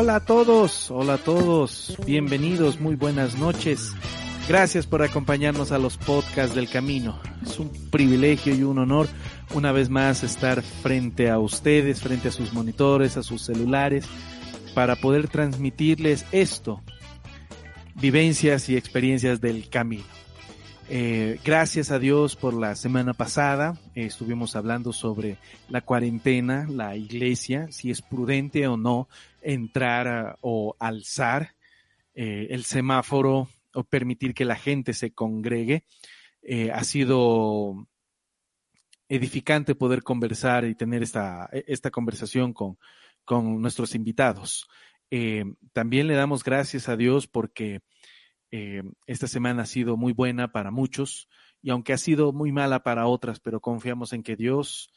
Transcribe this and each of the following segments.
Hola a todos, hola a todos, bienvenidos, muy buenas noches. Gracias por acompañarnos a los podcasts del camino. Es un privilegio y un honor una vez más estar frente a ustedes, frente a sus monitores, a sus celulares, para poder transmitirles esto, vivencias y experiencias del camino. Eh, gracias a Dios por la semana pasada. Eh, estuvimos hablando sobre la cuarentena, la iglesia, si es prudente o no entrar o alzar eh, el semáforo o permitir que la gente se congregue. ha sido edificante poder conversar y tener esta, esta conversación con, con nuestros invitados. también le damos gracias a Dios porque eh, esta semana ha sido muy buena para muchos y aunque ha sido muy mala para otras, pero confiamos en que Dios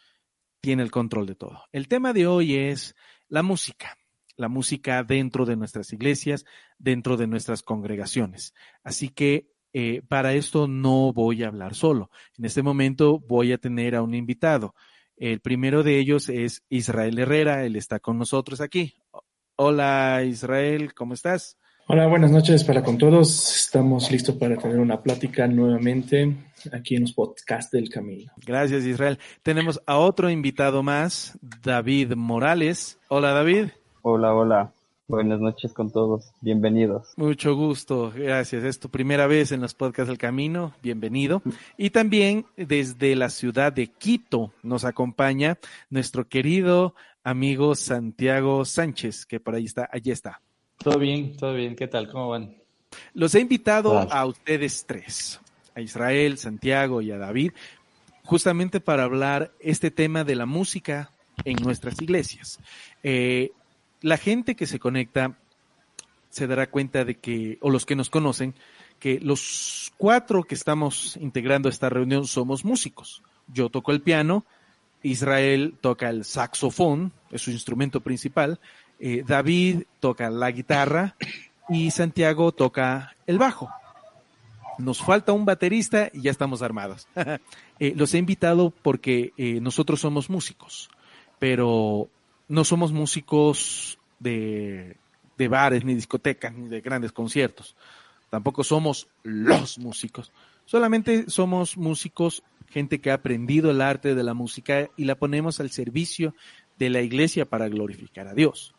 tiene el control de todo. El tema de hoy es la música, la música dentro de nuestras iglesias, dentro de nuestras congregaciones. Así que eh, para esto no voy a hablar solo. En este momento voy a tener a un invitado. El primero de ellos es Israel Herrera, él está con nosotros aquí. Hola Israel, ¿cómo estás? Hola, buenas noches para con todos. Estamos listos para tener una plática nuevamente aquí en los podcasts del camino. Gracias, Israel. Tenemos a otro invitado más, David Morales. Hola, David. Hola, hola. Buenas noches con todos. Bienvenidos. Mucho gusto. Gracias. Es tu primera vez en los podcasts del camino. Bienvenido. Y también desde la ciudad de Quito nos acompaña nuestro querido amigo Santiago Sánchez, que por ahí está. Allí está. Todo bien, todo bien. ¿Qué tal? ¿Cómo van? Los he invitado a ustedes tres, a Israel, Santiago y a David, justamente para hablar este tema de la música en nuestras iglesias. Eh, la gente que se conecta se dará cuenta de que, o los que nos conocen, que los cuatro que estamos integrando esta reunión somos músicos. Yo toco el piano, Israel toca el saxofón, es su instrumento principal, eh, David toca la guitarra y Santiago toca el bajo. Nos falta un baterista y ya estamos armados. Eh, los he invitado porque eh, nosotros somos músicos, pero no somos músicos de, de bares, ni discotecas, ni de grandes conciertos. Tampoco somos los músicos. Solamente somos músicos, gente que ha aprendido el arte de la música y la ponemos al servicio de la iglesia para glorificar a Dios.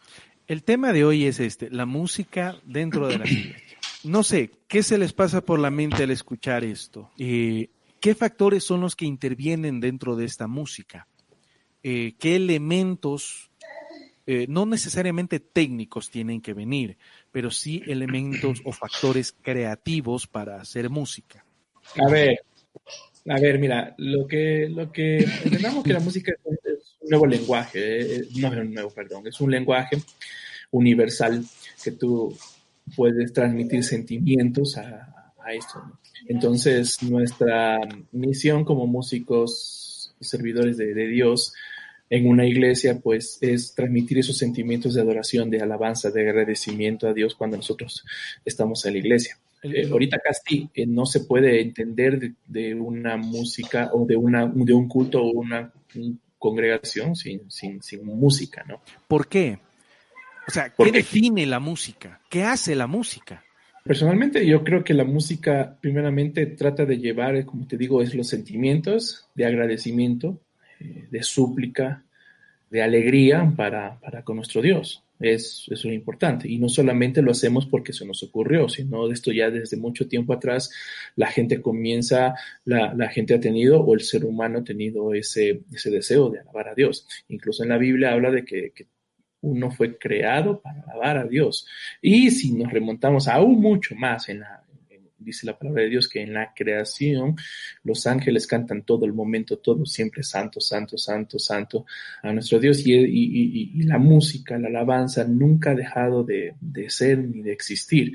El tema de hoy es este, la música dentro de la iglesia. No sé, ¿qué se les pasa por la mente al escuchar esto? Eh, ¿Qué factores son los que intervienen dentro de esta música? Eh, ¿Qué elementos, eh, no necesariamente técnicos tienen que venir, pero sí elementos o factores creativos para hacer música? A ver, a ver, mira, lo que, lo que entendamos que la música es un nuevo lenguaje, no es un nuevo, perdón, es un lenguaje universal que tú puedes transmitir sentimientos a, a esto. Entonces, nuestra misión como músicos, servidores de, de, Dios en una iglesia, pues es transmitir esos sentimientos de adoración, de alabanza, de agradecimiento a Dios cuando nosotros estamos en la iglesia. Eh, ahorita casi eh, no se puede entender de, de, una música o de, una, de un culto o una congregación sin, sin, sin música, ¿no? ¿Por qué? O sea, ¿qué define la música? ¿Qué hace la música? Personalmente yo creo que la música primeramente trata de llevar, como te digo, es los sentimientos de agradecimiento, eh, de súplica, de alegría para, para con nuestro Dios. Es, eso es importante. Y no solamente lo hacemos porque se nos ocurrió, sino de esto ya desde mucho tiempo atrás la gente comienza, la, la gente ha tenido o el ser humano ha tenido ese, ese deseo de alabar a Dios. Incluso en la Biblia habla de que, que uno fue creado para alabar a Dios. Y si nos remontamos aún mucho más en la, dice la palabra de Dios que en la creación los ángeles cantan todo el momento, todo siempre santo, santo, santo, santo a nuestro Dios y, la música, la alabanza nunca ha dejado de, de ser ni de existir.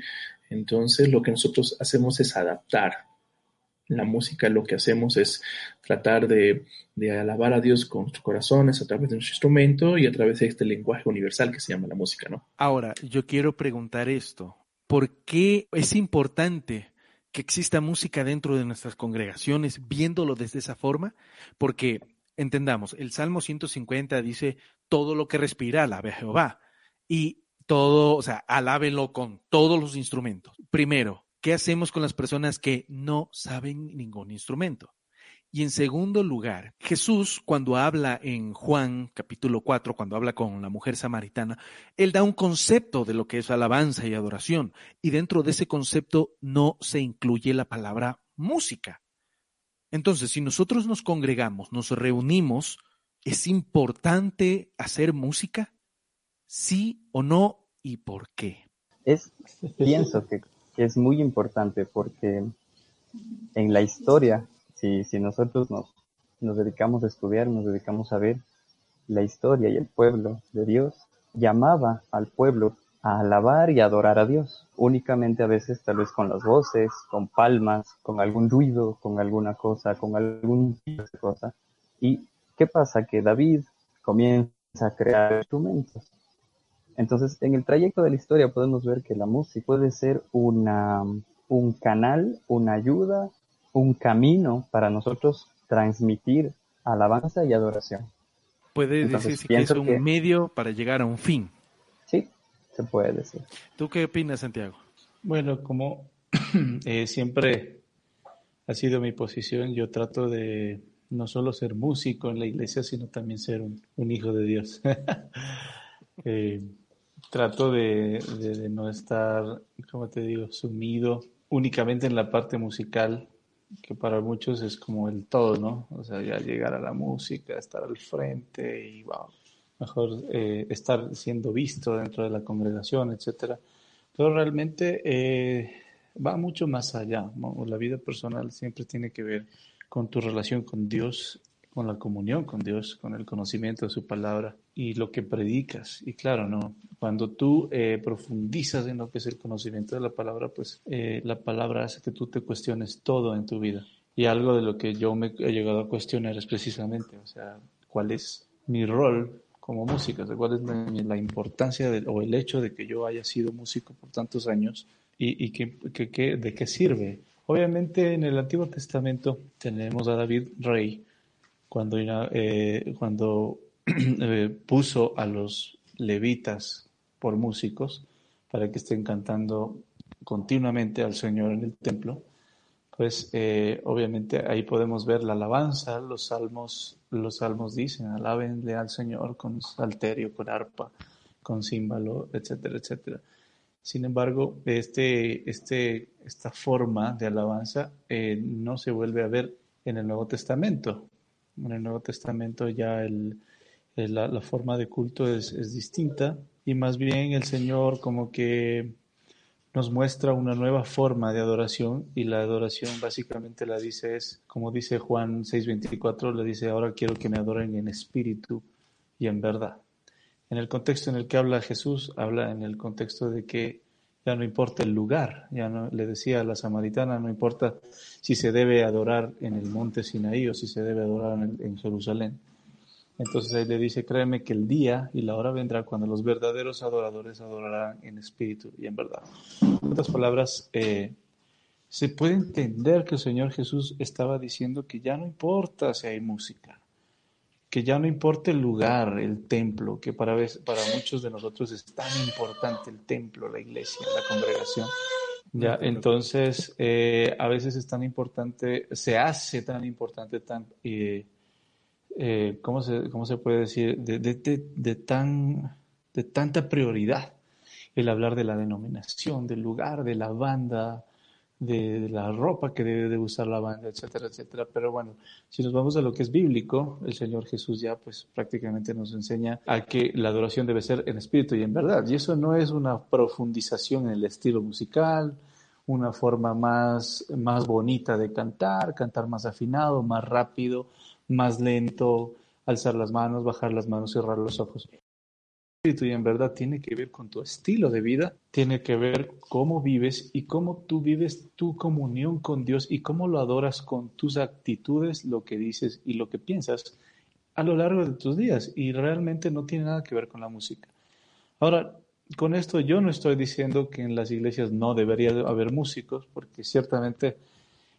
Entonces lo que nosotros hacemos es adaptar la música lo que hacemos es tratar de, de, alabar a Dios con nuestros corazones a través de nuestro instrumento y a través de este lenguaje universal que se llama la música, ¿no? Ahora, yo quiero preguntar esto. ¿Por qué es importante que exista música dentro de nuestras congregaciones viéndolo desde esa forma? Porque, entendamos, el Salmo 150 dice, todo lo que respira alabe a Jehová. Y todo, o sea, alábelo con todos los instrumentos. Primero, ¿qué hacemos con las personas que no saben ningún instrumento? Y en segundo lugar, Jesús cuando habla en Juan capítulo 4, cuando habla con la mujer samaritana, él da un concepto de lo que es alabanza y adoración. Y dentro de ese concepto no se incluye la palabra música. Entonces, si nosotros nos congregamos, nos reunimos, ¿es importante hacer música? ¿Sí o no? ¿Y por qué? Es, pienso que es muy importante porque en la historia si, si nosotros nos, nos dedicamos a estudiar, nos dedicamos a ver la historia y el pueblo de Dios, llamaba al pueblo a alabar y adorar a Dios, únicamente a veces tal vez con las voces, con palmas, con algún ruido, con alguna cosa, con algún cosa. ¿Y qué pasa? Que David comienza a crear instrumentos. Entonces, en el trayecto de la historia podemos ver que la música puede ser una, un canal, una ayuda, un camino para nosotros transmitir alabanza y adoración. Puede decirse que es un medio para llegar a un fin. Sí, se puede decir. ¿Tú qué opinas, Santiago? Bueno, como eh, siempre ha sido mi posición, yo trato de no solo ser músico en la iglesia, sino también ser un, hijo de Dios. Eh, trato de, de, no estar, como te digo, sumido únicamente en la parte musical que para muchos es como el todo, ¿no? O sea, ya llegar a la música, estar al frente y, wow, mejor eh, estar siendo visto dentro de la congregación, etcétera. Pero realmente eh, va mucho más allá. La vida personal siempre tiene que ver con tu relación con Dios, con la comunión con Dios, con el conocimiento de su palabra y lo que predicas. Y claro, no, cuando tú eh, profundizas en lo que es el conocimiento de la palabra, pues eh, la palabra hace que tú te cuestiones todo en tu vida. Y algo de lo que yo me he llegado a cuestionar es precisamente, o sea, cuál es mi rol como músico, cuál es la, importancia o el hecho de que yo haya sido músico por tantos años y, y que, que, de qué sirve. Obviamente en el Antiguo Testamento tenemos a David rey, cuando, eh, cuando eh, puso a los levitas por músicos para que estén cantando continuamente al Señor en el templo, pues eh, obviamente ahí podemos ver la alabanza, los salmos, los salmos dicen, alábenle al Señor con salterio, con arpa, con címbalo, etcétera, etcétera. Sin embargo, este, este, esta forma de alabanza no se vuelve a ver en el Nuevo Testamento. En el Nuevo Testamento ya el, la, forma de culto es, es, distinta y más bien el Señor como que nos muestra una nueva forma de adoración y la adoración básicamente la dice es, como dice Juan 6:24, le dice, ahora quiero que me adoren en espíritu y en verdad. En el contexto en el que habla Jesús, habla en el contexto de que ya no importa el lugar, ya no le decía a la samaritana, no importa si se debe adorar en el monte Sinaí o si se debe adorar en, Jerusalén. Entonces ahí le dice, créeme que el día y la hora vendrá cuando los verdaderos adoradores adorarán en espíritu y en verdad. En otras palabras, eh, se puede entender que el Señor Jesús estaba diciendo que ya no importa si hay música, que ya no importa el lugar, el templo, que para, para muchos de nosotros es tan importante el templo, la iglesia, la congregación. Ya, entonces, eh, a veces es tan importante, se hace tan importante, tan, eh, eh, ¿cómo, se, ¿cómo, se, puede decir? De, de, de, tan, de tanta prioridad el hablar de la denominación, del lugar, de la banda, de, la ropa que debe de usar la banda, etcétera, etcétera. Pero bueno, si nos vamos a lo que es bíblico, el Señor Jesús ya pues prácticamente nos enseña a que la adoración debe ser en espíritu y en verdad. Y eso no es una profundización en el estilo musical, una forma más, más bonita de cantar, cantar más afinado, más rápido, más lento, alzar las manos, bajar las manos, cerrar los ojos y en verdad tiene que ver con tu estilo de vida, tiene que ver cómo vives y cómo tú vives tu comunión con Dios y cómo lo adoras con tus actitudes, lo que dices y lo que piensas a lo largo de tus días y realmente no tiene nada que ver con la música. Ahora, con esto yo no estoy diciendo que en las iglesias no debería haber músicos, porque ciertamente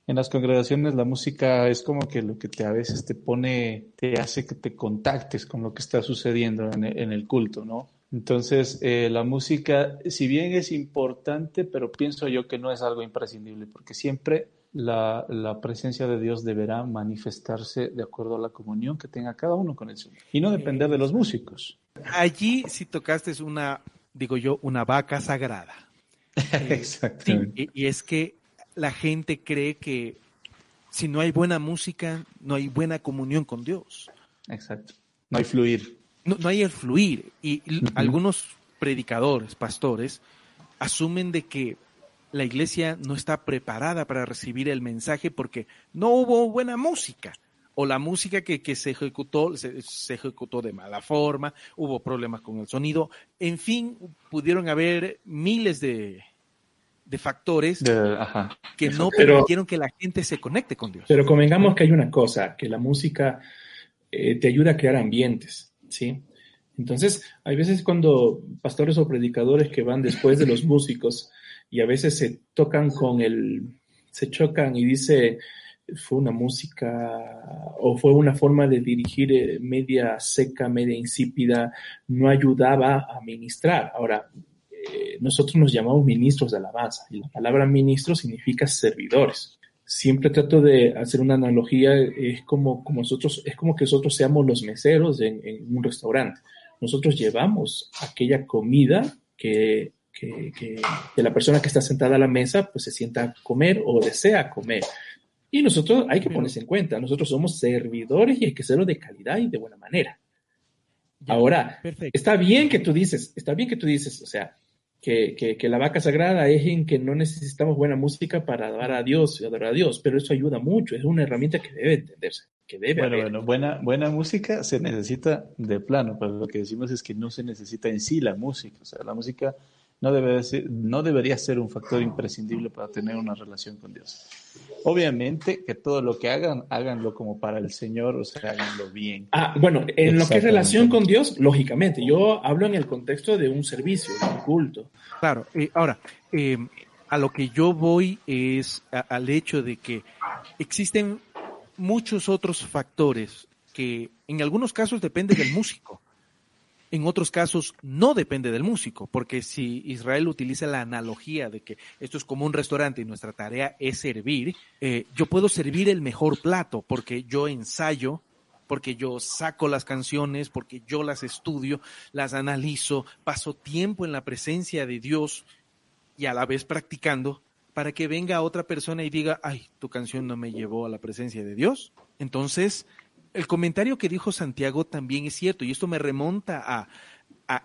en las congregaciones la música es como que lo que te a veces te pone, te hace que te contactes con lo que está sucediendo en el, culto, ¿no? Entonces, eh, la música, si bien es importante, pero pienso yo que no es algo imprescindible, porque siempre la, presencia de Dios deberá manifestarse de acuerdo a la comunión que tenga cada uno con el Señor y no depender de los músicos. Allí si tocaste una, digo yo, una vaca sagrada. Exactamente. y, es que la gente cree que si no hay buena música, no hay buena comunión con Dios. Exacto. No hay fluir no, hay el fluir. Y algunos predicadores, pastores, asumen de que la iglesia no está preparada para recibir el mensaje porque no hubo buena música. O la música que, se ejecutó se, ejecutó de mala forma, hubo problemas con el sonido. En fin, pudieron haber miles de, factores que no permitieron que la gente se conecte con Dios. Pero convengamos que hay una cosa, que la música eh, te ayuda a crear ambientes. ¿sí? Entonces, hay veces cuando pastores o predicadores que van después de los músicos y a veces se tocan con el, se chocan y dice, fue una música o fue una forma de dirigir eh, media seca, media insípida, no ayudaba a ministrar. Ahora, eh, nosotros nos llamamos ministros de alabanza y la palabra ministro significa servidores siempre trato de hacer una analogía, es como, como nosotros, es como que nosotros seamos los meseros en, un restaurante. Nosotros llevamos aquella comida que, que, que, la persona que está sentada a la mesa pues se sienta a comer o desea comer. Y nosotros hay que ponerse en cuenta, nosotros somos servidores y hay que hacerlo de calidad y de buena manera. Ahora, está bien que tú dices, está bien que tú dices, o sea, que, que, la vaca sagrada es en que no necesitamos buena música para adorar a Dios y adorar a Dios, pero eso ayuda mucho, es una herramienta que debe entenderse, que debe bueno, Bueno, buena, buena música se necesita de plano, pero lo que decimos es que no se necesita en sí la música, o sea, la música no, debe ser, no debería ser un factor imprescindible para tener una relación con Dios. Obviamente que todo lo que hagan, háganlo como para el Señor, o sea, háganlo bien. Ah, bueno, en lo que es relación con Dios, lógicamente, yo hablo en el contexto de un servicio, de un culto. Claro, eh, ahora, eh, a lo que yo voy es al hecho de que existen muchos otros factores que en algunos casos dependen del músico. En otros casos no depende del músico, porque si Israel utiliza la analogía de que esto es como un restaurante y nuestra tarea es servir, eh, yo puedo servir el mejor plato porque yo ensayo, porque yo saco las canciones, porque yo las estudio, las analizo, paso tiempo en la presencia de Dios y a la vez practicando para que venga otra persona y diga, ay, tu canción no me llevó a la presencia de Dios. Entonces, el comentario que dijo Santiago también es cierto, y esto me remonta a,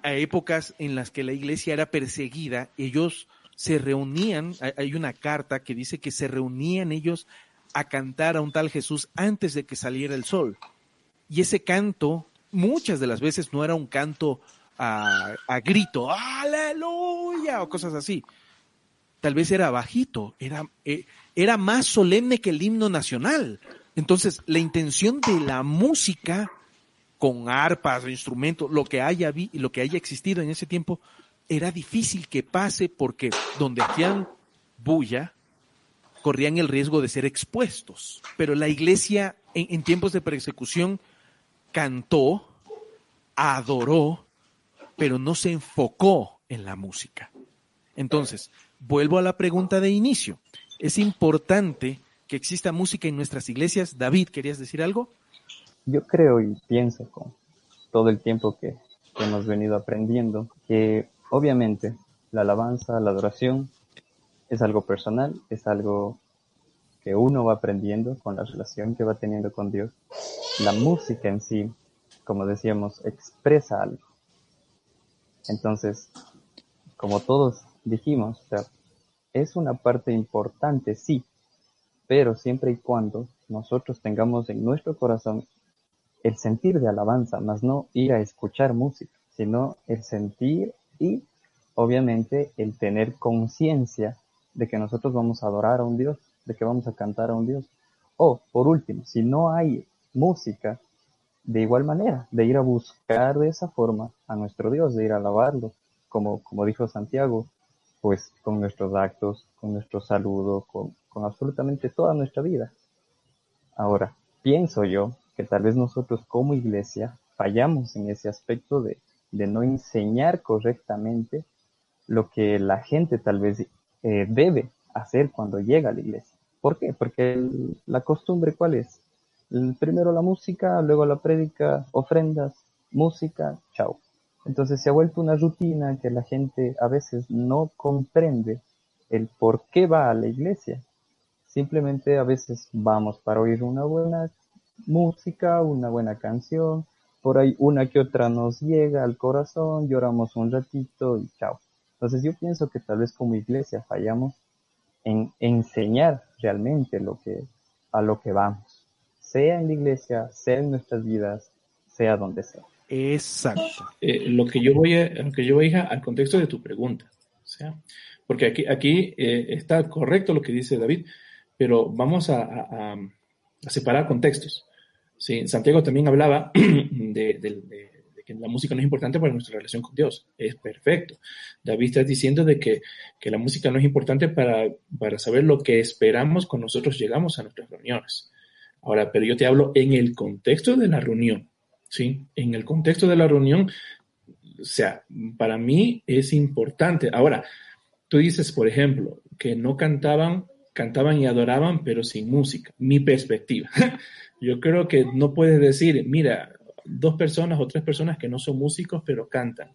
épocas en las que la iglesia era perseguida, ellos se reunían, hay una carta que dice que se reunían ellos a cantar a un tal Jesús antes de que saliera el sol. Y ese canto, muchas de las veces no era un canto a, grito, aleluya, o cosas así. Tal vez era bajito, era, eh, era más solemne que el himno nacional. Entonces, la intención de la música con arpas, instrumentos, lo que haya vi, lo que haya existido en ese tiempo, era difícil que pase porque donde hacían bulla, corrían el riesgo de ser expuestos. Pero la iglesia en, en tiempos de persecución cantó, adoró, pero no se enfocó en la música. Entonces, vuelvo a la pregunta de inicio. Es importante que exista música en nuestras iglesias. David, ¿querías decir algo? Yo creo y pienso con todo el tiempo que, hemos venido aprendiendo que obviamente la alabanza, la adoración es algo personal, es algo que uno va aprendiendo con la relación que va teniendo con Dios. La música en sí, como decíamos, expresa algo. Entonces, como todos dijimos, es una parte importante, sí, pero siempre y cuando nosotros tengamos en nuestro corazón el sentir de alabanza, más no ir a escuchar música, sino el sentir y obviamente el tener conciencia de que nosotros vamos a adorar a un Dios, de que vamos a cantar a un Dios. O, por último, si no hay música, de igual manera, de ir a buscar de esa forma a nuestro Dios, de ir a alabarlo, como, como dijo Santiago, pues con nuestros actos, con nuestro saludo, con, con absolutamente toda nuestra vida. Ahora, pienso yo que tal vez nosotros como iglesia fallamos en ese aspecto de, de no enseñar correctamente lo que la gente tal vez eh, debe hacer cuando llega a la iglesia. ¿Por qué? Porque la costumbre, ¿cuál es? primero la música, luego la prédica, ofrendas, música, chao. Entonces se ha vuelto una rutina que la gente a veces no comprende el por qué va a la iglesia. Simplemente a veces vamos para oír una buena música, una buena canción, por ahí una que otra nos llega al corazón, lloramos un ratito y chao. Entonces yo pienso que tal vez como iglesia fallamos en enseñar realmente lo que, a lo que vamos, sea en la iglesia, sea en nuestras vidas, sea donde sea. Exacto. Eh, lo que yo voy a, lo que yo voy a al contexto de tu pregunta, o sea, porque aquí, aquí eh, está correcto lo que dice David, pero vamos a, separar contextos. Sí, Santiago también hablaba de, que la música no es importante para nuestra relación con Dios. Es perfecto. David está diciendo de que, la música no es importante para, para saber lo que esperamos cuando nosotros llegamos a nuestras reuniones. Ahora, pero yo te hablo en el contexto de la reunión. ¿sí? En el contexto de la reunión, o sea, para mí es importante. Ahora, tú dices, por ejemplo, que no cantaban, cantaban y adoraban, pero sin música. Mi perspectiva. Yo creo que no puedes decir, mira, dos personas o tres personas que no son músicos, pero cantan.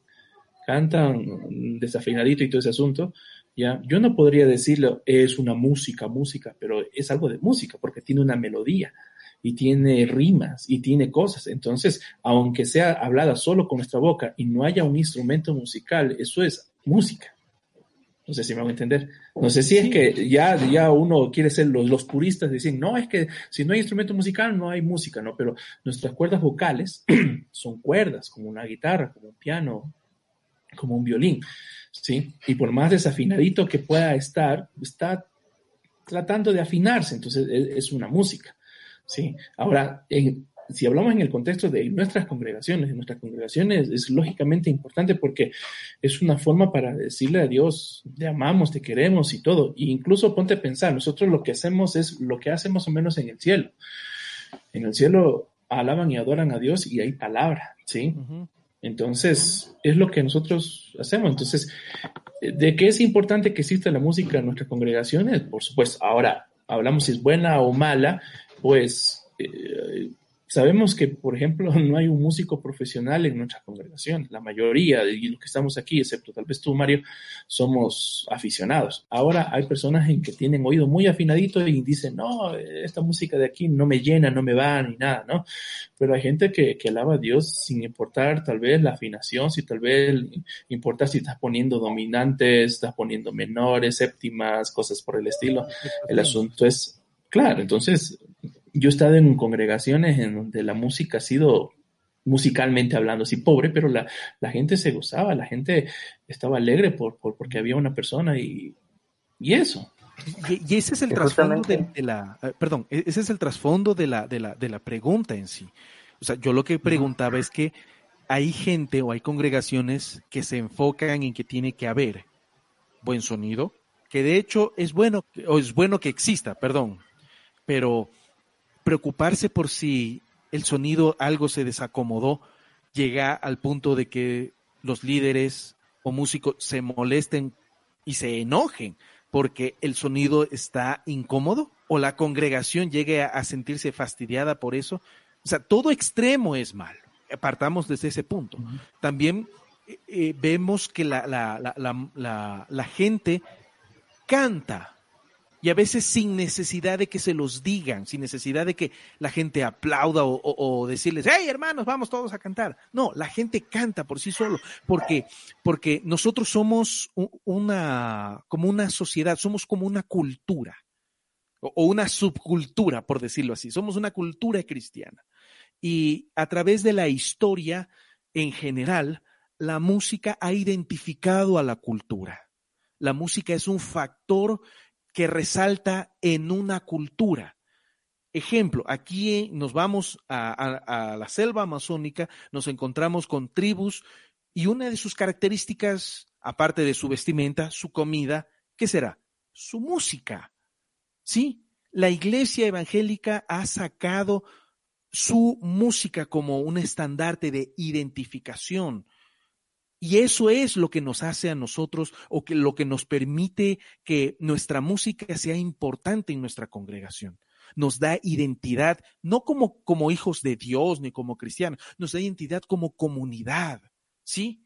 Cantan desafinadito y todo ese asunto. ¿ya? Yo no podría decirlo, es una música, música, pero es algo de música, porque tiene una melodía y tiene rimas y tiene cosas. Entonces, aunque sea hablada solo con nuestra boca y no haya un instrumento musical, eso es música. No sé si me van a entender. No sé si es que ya, ya uno quiere ser los, los puristas, dicen, no, es que si no hay instrumento musical, no hay música, ¿no? Pero nuestras cuerdas vocales son cuerdas, como una guitarra, como un piano, como un violín, ¿sí? Y por más desafinadito que pueda estar, está tratando de afinarse, entonces es, una música, ¿sí? Ahora, en, si hablamos en el contexto de nuestras congregaciones, nuestras congregaciones es lógicamente importante porque es una forma para decirle a Dios, te amamos, te queremos y todo. E incluso ponte a pensar, nosotros lo que hacemos es lo que hace más o menos en el cielo. En el cielo alaban y adoran a Dios y hay palabra, ¿sí? Entonces, es lo que nosotros hacemos. Entonces, ¿de qué es importante que exista la música en nuestras congregaciones? Por supuesto, ahora hablamos si es buena o mala, pues eh, Sabemos que, por ejemplo, no hay un músico profesional en nuestra congregación. La mayoría de los que estamos aquí, excepto tal vez tú, Mario, somos aficionados. Ahora hay personas en que tienen oído muy afinadito y dicen, no, esta música de aquí no me llena, no me va ni nada, ¿no? Pero hay gente que, que alaba a Dios sin importar tal vez la afinación, si tal vez importa si estás poniendo dominantes, estás poniendo menores, séptimas, cosas por el estilo. El asunto es, claro, entonces yo he estado en congregaciones en donde la música ha sido musicalmente hablando, así pobre, pero la, gente se gozaba, la gente estaba alegre por, porque había una persona y, eso. Y, ese es el trasfondo de, la, eh, perdón, e, ese es el trasfondo de la, de la, de la pregunta en sí. O sea, yo lo que preguntaba es que hay gente o hay congregaciones que se enfocan en que tiene que haber buen sonido, que de hecho es bueno, o es bueno que exista, perdón, pero preocuparse por si el sonido algo se desacomodó, llega al punto de que los líderes o músicos se molesten y se enojen porque el sonido está incómodo o la congregación llegue a, sentirse fastidiada por eso. O sea, todo extremo es mal. Partamos desde ese punto. También eh, eh, vemos que la, la gente canta y a veces sin necesidad de que se los digan, sin necesidad de que la gente aplauda o, decirles, hey hermanos, vamos todos a cantar. No, la gente canta por sí solo, porque, porque nosotros somos una, como una sociedad, somos como una cultura, o una subcultura, por decirlo así, somos una cultura cristiana. Y a través de la historia, en general, la música ha identificado a la cultura. La música es un factor que resalta en una cultura. Ejemplo, aquí nos vamos a, la selva amazónica, nos encontramos con tribus y una de sus características, aparte de su vestimenta, su comida, ¿qué será? Su música. Sí, la iglesia evangélica ha sacado su música como un estandarte de identificación Y eso es lo que nos hace a nosotros o que lo que nos permite que nuestra música sea importante en nuestra congregación. Nos da identidad, no como, como hijos de Dios ni como cristianos, nos da identidad como comunidad, ¿sí?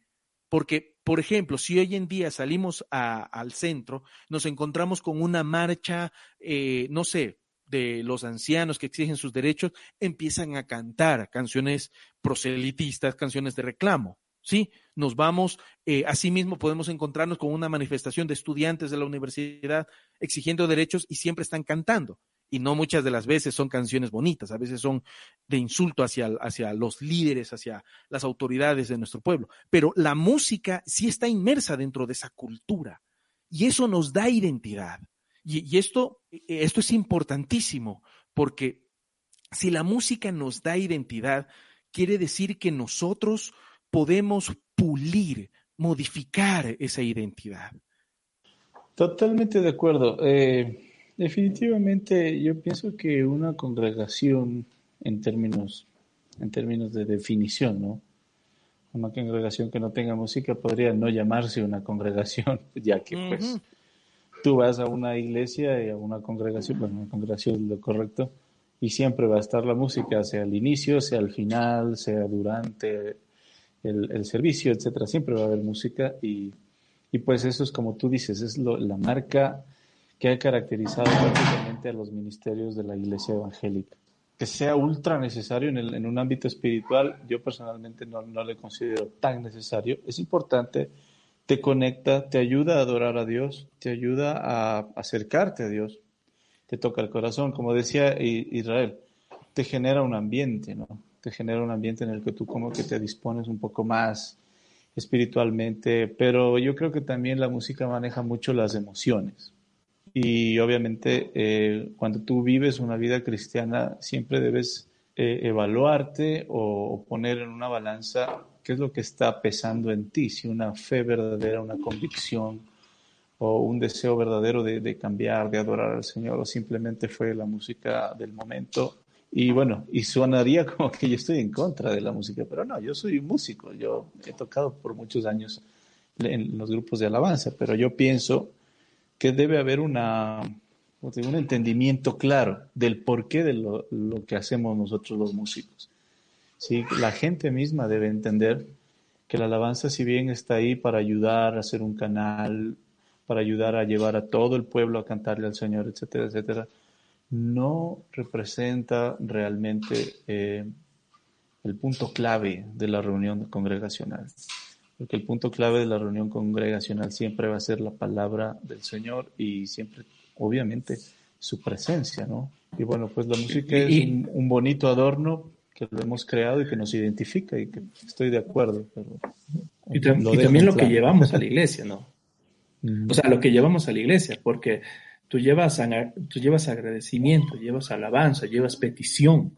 Porque, por ejemplo, si hoy en día salimos al centro, nos encontramos con una marcha, eh, no sé, de los ancianos que exigen sus derechos, empiezan a cantar canciones proselitistas, canciones de reclamo. Sí, nos vamos, eh, asimismo podemos encontrarnos con una manifestación de estudiantes de la universidad exigiendo derechos y siempre están cantando. Y no muchas de las veces son canciones bonitas, a veces son de insulto hacia, hacia los líderes, hacia las autoridades de nuestro pueblo. Pero la música sí está inmersa dentro de esa cultura y eso nos da identidad. Y, y esto, esto es importantísimo porque si la música nos da identidad, quiere decir que nosotros podemos pulir, modificar esa identidad. Totalmente de acuerdo. Eh, definitivamente yo pienso que una congregación en términos, en términos de definición, ¿no? Una congregación que no tenga música podría no llamarse una congregación, ya que pues tú vas a una iglesia y a una congregación, bueno, una congregación es lo correcto, y siempre va a estar la música, sea al inicio, sea al final, sea durante, el, servicio, etcétera, siempre va a haber música y, y pues eso es como tú dices, es la marca que ha caracterizado prácticamente a los ministerios de la iglesia evangélica. Que sea ultra necesario en, el, en un ámbito espiritual, yo personalmente no, no le considero tan necesario. Es importante, te conecta, te ayuda a adorar a Dios, te ayuda a acercarte a Dios, te toca el corazón, como decía Israel, te genera un ambiente, ¿no? Te genera un ambiente en el que tú como que te dispones un poco más espiritualmente, pero yo creo que también la música maneja mucho las emociones. Y obviamente eh, cuando tú vives una vida cristiana siempre debes eh, evaluarte o, poner en una balanza qué es lo que está pesando en ti, si una fe verdadera, una convicción o un deseo verdadero de, de cambiar, de adorar al Señor, o simplemente fue la música del momento y bueno, y sonaría como que yo estoy en contra de la música, pero no, yo soy músico, yo he tocado por muchos años en los grupos de alabanza, pero yo pienso que debe haber una, un entendimiento claro del porqué de lo, lo, que hacemos nosotros los músicos. ¿Sí? La gente misma debe entender que la alabanza, si bien está ahí para ayudar a hacer un canal, para ayudar a llevar a todo el pueblo a cantarle al Señor, etcétera, etcétera, no representa realmente eh, el punto clave de la reunión congregacional. Porque el punto clave de la reunión congregacional siempre va a ser la palabra del Señor y siempre, obviamente, su presencia, ¿no? Y bueno, pues la música es un, bonito adorno que lo hemos creado y que nos identifica y que estoy de acuerdo. Pero y, también lo que llevamos a la iglesia, ¿no? O sea, lo que llevamos a la iglesia, porque Tú llevas, tú llevas agradecimiento, llevas alabanza, llevas petición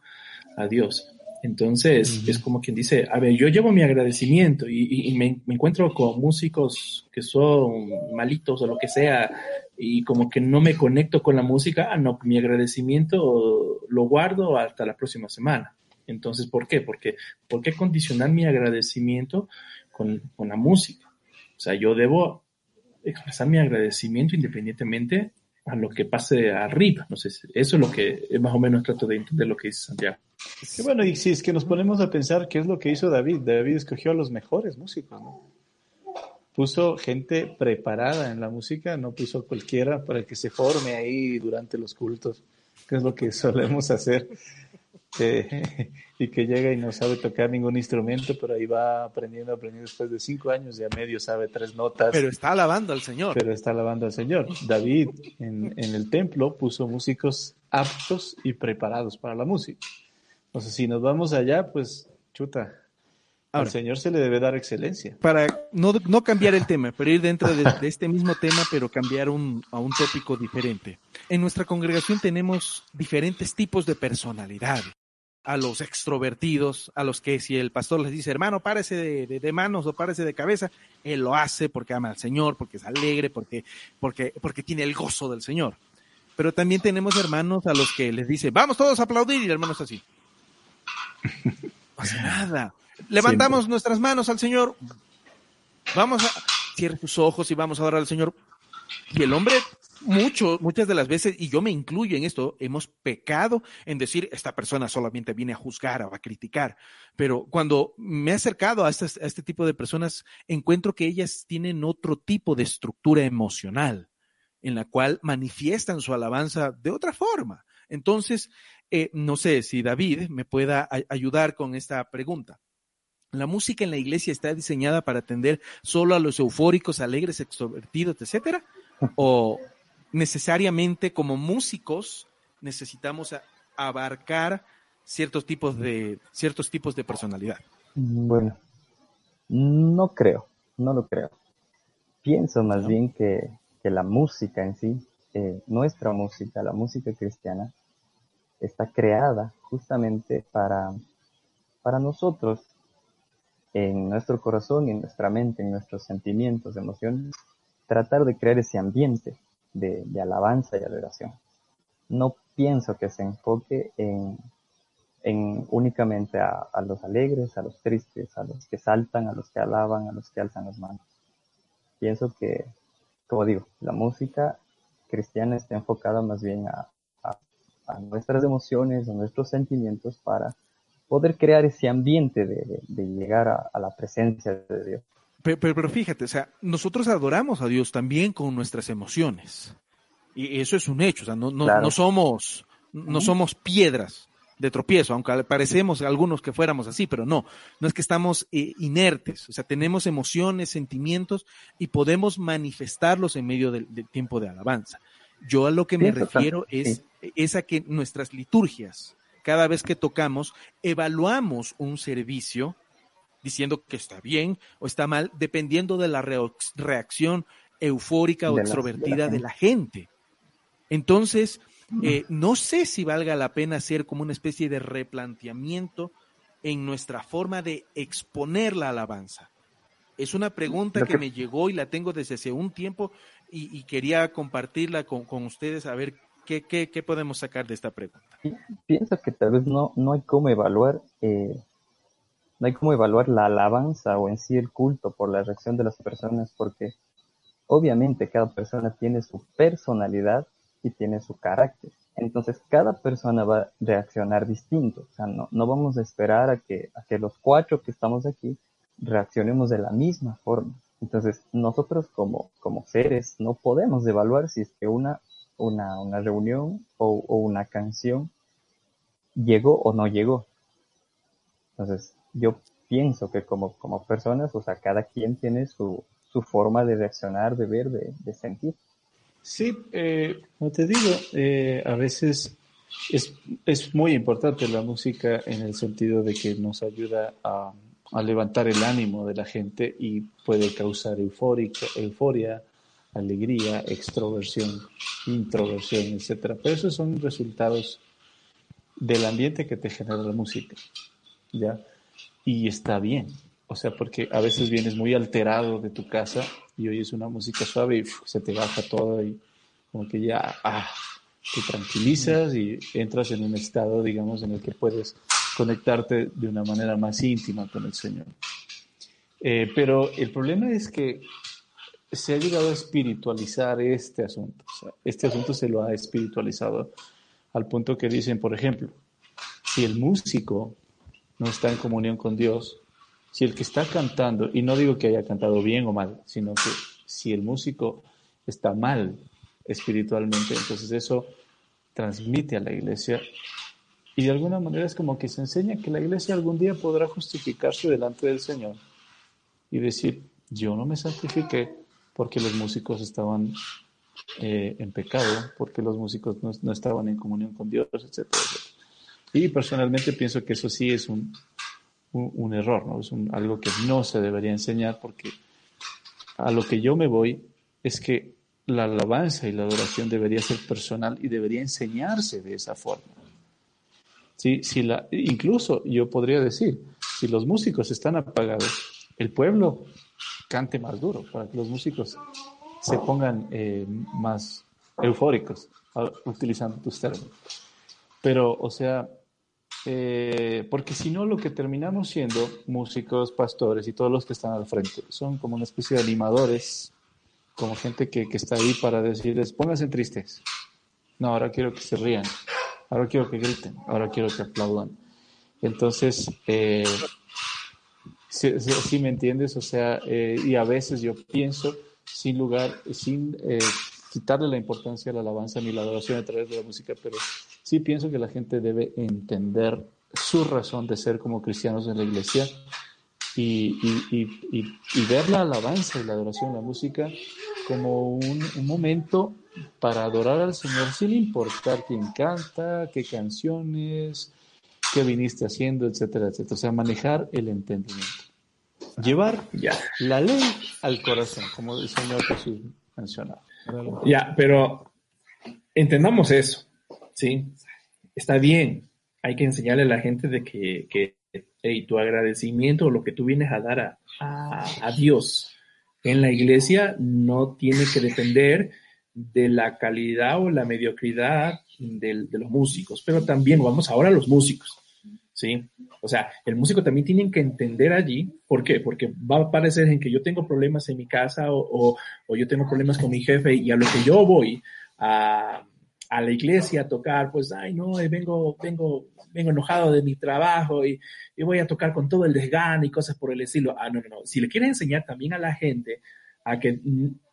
a Dios. Entonces, es como quien dice, a ver, yo llevo mi agradecimiento y, me, encuentro con músicos que son malitos o lo que sea, y como que no me conecto con la música, ah, no, mi agradecimiento lo guardo hasta la próxima semana. Entonces, ¿por qué? Porque, ¿por qué condicionar mi agradecimiento con, con la música? O sea, yo debo expresar mi agradecimiento independientemente a lo que pase arriba. No sé, eso es lo que más o menos trato de entender lo que dice Santiago. Bueno, y si es que nos ponemos a pensar qué es lo que hizo David, David escogió a los mejores músicos, ¿no? Puso gente preparada en la música, no puso cualquiera para que se forme ahí durante los cultos, que es lo que solemos hacer. Eh, y que llega y no sabe tocar ningún instrumento, pero ahí va aprendiendo, aprendiendo. Después de cinco años ya medio sabe tres notas. Pero está alabando al Señor. Pero está alabando al Señor. David en, en el templo puso músicos aptos y preparados para la música. O sea, si nos vamos allá, pues chuta. al Señor se le debe dar excelencia. Para no, no cambiar el tema, pero ir dentro de, de este mismo tema, pero cambiar un, a un tópico diferente. En nuestra congregación tenemos diferentes tipos de personalidad a los extrovertidos, a los que si el pastor les dice, hermano, párese de, manos o párese de cabeza, él lo hace porque ama al Señor, porque es alegre, porque, porque, porque tiene el gozo del Señor. Pero también tenemos hermanos a los que les dice, vamos todos a aplaudir y el hermano así. No hace nada. Levantamos nuestras manos al Señor. vamos a, cierre tus ojos y vamos a orar al Señor. Y el hombre, mucho, muchas de las veces, y yo me incluyo en esto, hemos pecado en decir, esta persona solamente viene a juzgar o a criticar. Pero cuando me he acercado a este, a este tipo de personas, encuentro que ellas tienen otro tipo de estructura emocional en la cual manifiestan su alabanza de otra forma. Entonces, eh, no sé si David me pueda ayudar con esta pregunta. La música en la iglesia está diseñada para atender solo a los eufóricos, alegres, extrovertidos, etcétera, o necesariamente como músicos necesitamos abarcar ciertos tipos de ciertos tipos de personalidad. Bueno, no creo, no lo creo. Pienso más bien que, la música en sí, eh, nuestra música, la música cristiana, está creada justamente para, para nosotros en nuestro corazón y en nuestra mente, en nuestros sentimientos, emociones, tratar de crear ese ambiente de, alabanza y adoración. No pienso que se enfoque en, únicamente a, los alegres, a los tristes, a los que saltan, a los que alaban, a los que alzan las manos. Pienso que, como digo, la música cristiana está enfocada más bien a, a nuestras emociones, a nuestros sentimientos para poder crear ese ambiente de, llegar a, la presencia de Dios. Pero, fíjate, o sea, nosotros adoramos a Dios también con nuestras emociones. Y eso es un hecho, o sea, no, no, somos, no somos piedras de tropiezo, aunque parecemos algunos que fuéramos así, pero no, no es que estamos eh, inertes, o sea, tenemos emociones, sentimientos y podemos manifestarlos en medio del, tiempo de alabanza. Yo a lo que me refiero es, es a que nuestras liturgias, cada vez que tocamos, evaluamos un servicio diciendo que está bien o está mal, dependiendo de la reacción eufórica o extrovertida de la, gente. Entonces, eh, no sé si valga la pena hacer como una especie de replanteamiento en nuestra forma de exponer la alabanza. Es una pregunta que... me llegó y la tengo desde hace un tiempo y, quería compartirla con, con, ustedes a ver ¿Qué, qué, qué podemos sacar de esta pregunta? Pienso que tal vez no, no hay cómo evaluar eh, no hay cómo evaluar la alabanza o en sí el culto por la reacción de las personas porque obviamente cada persona tiene su personalidad y tiene su carácter. Entonces cada persona va a reaccionar distinto. O sea, no, no vamos a esperar a que, a que los cuatro que estamos aquí reaccionemos de la misma forma. Entonces nosotros como, como seres no podemos evaluar si es que una una, una reunión o, una canción llegó o no llegó. Entonces, yo pienso que como, como personas, o sea, cada quien tiene su, su forma de reaccionar, de ver, de, sentir. Sí, eh, como te digo, eh, a veces es, es, muy importante la música en el sentido de que nos ayuda a, a levantar el ánimo de la gente y puede causar eufórica, euforia, alegría, extroversión, introversión, etcétera. Pero esos son resultados del ambiente que te genera la música, ¿ya? Y está bien, o sea, porque a veces vienes muy alterado de tu casa y oyes una música suave y se te baja todo y como que ya, ah, te tranquilizas y entras en un estado, digamos, en el que puedes conectarte de una manera más íntima con el Señor. Eh, pero el problema es que se ha llegado a espiritualizar este asunto. este asunto se lo ha espiritualizado al punto que dicen, por ejemplo, si el músico no está en comunión con Dios, si el que está cantando, y no digo que haya cantado bien o mal, sino que si el músico está mal espiritualmente, entonces eso transmite a la iglesia. Y de alguna manera es como que se enseña que la iglesia algún día podrá justificarse delante del Señor y decir, yo no me santifiqué, porque los músicos estaban eh, en pecado, porque los músicos no, estaban en comunión con Dios, etcétera, Y personalmente pienso que eso sí es un, un, error, ¿no? Es algo que no se debería enseñar porque a lo que yo me voy es que la alabanza y la adoración debería ser personal y debería enseñarse de esa forma. ¿Sí? Si la, incluso yo podría decir, si los músicos están apagados, el pueblo cante más duro, para que los músicos se pongan eh, más eufóricos, utilizando tus términos. Pero, o sea, Eh, porque si no, lo que terminamos siendo músicos, pastores y todos los que están al frente son como una especie de animadores, como gente que, que está ahí para decirles, pónganse tristes. No, ahora quiero que se rían, ahora quiero que griten, ahora quiero que aplaudan. Entonces, eh, si, me entiendes, o sea, eh, y a veces yo pienso, sin lugar, sin eh, quitarle la importancia a la alabanza ni la adoración a través de la música, pero sí pienso que la gente debe entender su razón de ser como cristianos en la iglesia y, ver la alabanza y la adoración, la música, como un, un, momento para adorar al Señor sin importar quién canta, qué canciones, qué viniste haciendo, etcétera, etcétera. O sea, manejar el entendimiento. Llevar la ley al corazón, como el Señor Jesús mencionaba. Ya, pero entendamos eso, ¿sí? Está bien, hay que enseñarle a la gente de que, que tu agradecimiento o lo que tú vienes a dar a, a, Dios en la iglesia no tiene que depender de la calidad o la mediocridad de, de los músicos, pero también vamos ahora a los músicos. ¿sí? O sea, el músico también tiene que entender allí, ¿por qué? Porque va a parecer en que yo tengo problemas en mi casa o, o, yo tengo problemas con mi jefe y a lo que yo voy a, a la iglesia a tocar, pues, ay, no, eh, vengo, vengo, vengo enojado de mi trabajo y, y, voy a tocar con todo el desgano y cosas por el estilo. Ah, no, no, no. Si le quiere enseñar también a la gente a que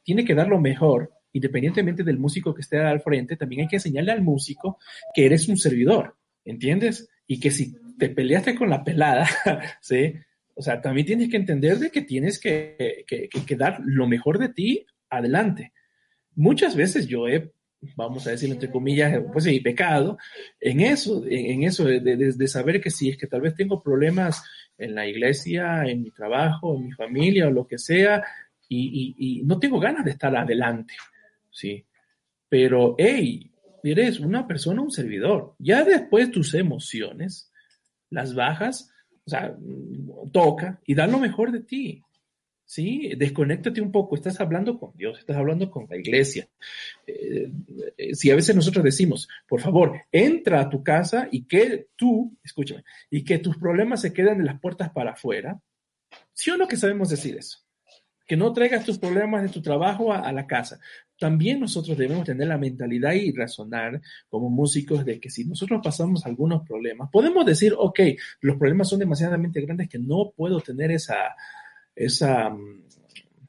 tiene que dar lo mejor, independientemente del músico que esté al frente, también hay que enseñarle al músico que eres un servidor, ¿entiendes? Y que si te peleaste con la pelada, ¿sí? O sea, también tienes que entender de que tienes que, que, dar lo mejor de ti adelante. Muchas veces yo he, vamos a decir entre comillas, pues sí, pecado en eso, en, eso de, de, saber que si es que tal vez tengo problemas en la iglesia, en mi trabajo, en mi familia o lo que sea, y, y, y no tengo ganas de estar adelante, ¿sí? Pero, hey, eres una persona, un servidor. Ya después tus emociones, las bajas, o sea, toca y da lo mejor de ti. ¿Sí? Desconéctate un poco, estás hablando con Dios, estás hablando con la iglesia. Eh, eh, si a veces nosotros decimos, por favor, entra a tu casa y que tú, escúchame, y que tus problemas se queden en las puertas para afuera, ¿sí o no que sabemos decir eso? que no traigas tus problemas de tu trabajo a, la casa. También nosotros debemos tener la mentalidad y razonar como músicos de que si nosotros pasamos algunos problemas, podemos decir, ok, los problemas son demasiadamente grandes que no puedo tener esa, esa,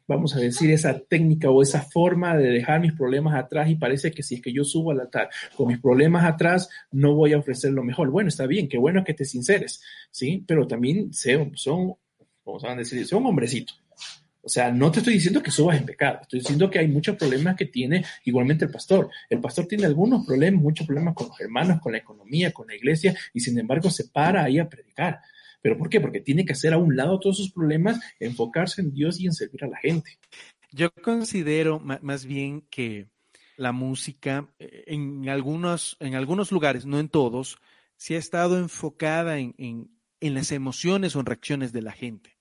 vamos a decir, esa técnica o esa forma de dejar mis problemas atrás y parece que si es que yo subo al altar con mis problemas atrás, no voy a ofrecer lo mejor. Bueno, está bien, qué bueno que te sinceres, ¿sí? Pero también son, vamos a decir, son hombrecitos. O sea, no te estoy diciendo que subas en pecado, estoy diciendo que hay muchos problemas que tiene igualmente el pastor. El pastor tiene algunos problemas, muchos problemas con los hermanos, con la economía, con la iglesia, y sin embargo se para ahí a predicar. ¿Pero por qué? Porque tiene que hacer a un lado todos sus problemas, enfocarse en Dios y en servir a la gente. Yo considero más bien que la música eh, en algunos, en algunos lugares, no en todos, sí ha estado enfocada en, en, las emociones o en reacciones de la gente.